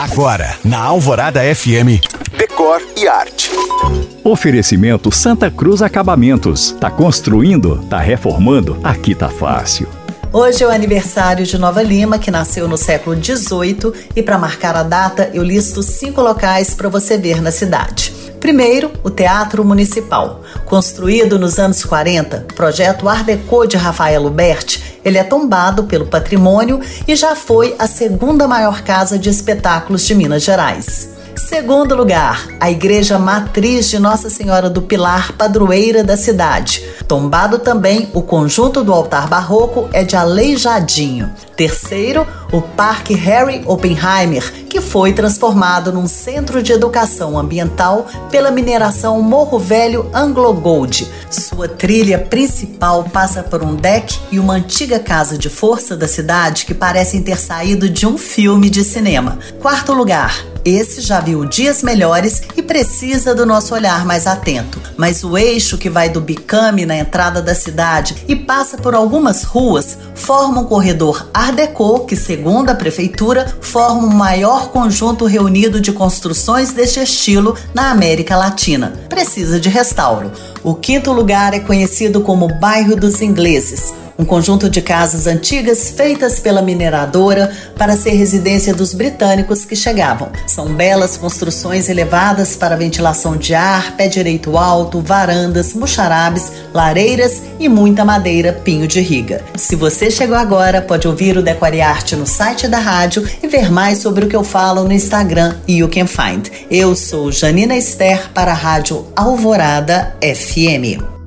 Agora, na Alvorada FM, Decor e Arte. Oferecimento Santa Cruz Acabamentos. Tá construindo? Tá reformando? Aqui tá fácil. Hoje é o aniversário de Nova Lima, que nasceu no século XVIII, e para marcar a data, eu listo cinco locais para você ver na cidade. Primeiro, o Teatro Municipal. Construído nos anos 40, projeto Art Deco de Rafael Luberti, ele é tombado pelo patrimônio e já foi a segunda maior casa de espetáculos de Minas Gerais. Segundo lugar, a Igreja Matriz de Nossa Senhora do Pilar, padroeira da cidade. Tombado também, o conjunto do altar barroco é de Aleijadinho. Terceiro, o Parque Harry Oppenheimer, que foi transformado num centro de educação ambiental pela mineração Morro Velho Anglo Gold. Sua trilha principal passa por um deck e uma antiga casa de força da cidade que parecem ter saído de um filme de cinema. Quarto lugar, esse já viu dias melhores e precisa do nosso olhar mais atento. Mas o eixo que vai do Bicame na entrada da cidade e passa por algumas ruas forma um corredor Art Deco que, segundo a prefeitura, forma o maior conjunto reunido de construções deste estilo na América Latina. Precisa de restauro. O quinto lugar é conhecido como Bairro dos Ingleses um conjunto de casas antigas feitas pela mineradora para ser residência dos britânicos que chegavam. São belas construções elevadas para ventilação de ar, pé direito alto, varandas, muxarabes, lareiras e muita madeira pinho de riga. Se você chegou agora, pode ouvir o Decore Arte no site da rádio e ver mais sobre o que eu falo no Instagram You Can Find. Eu sou Janina Esther para a Rádio Alvorada FM.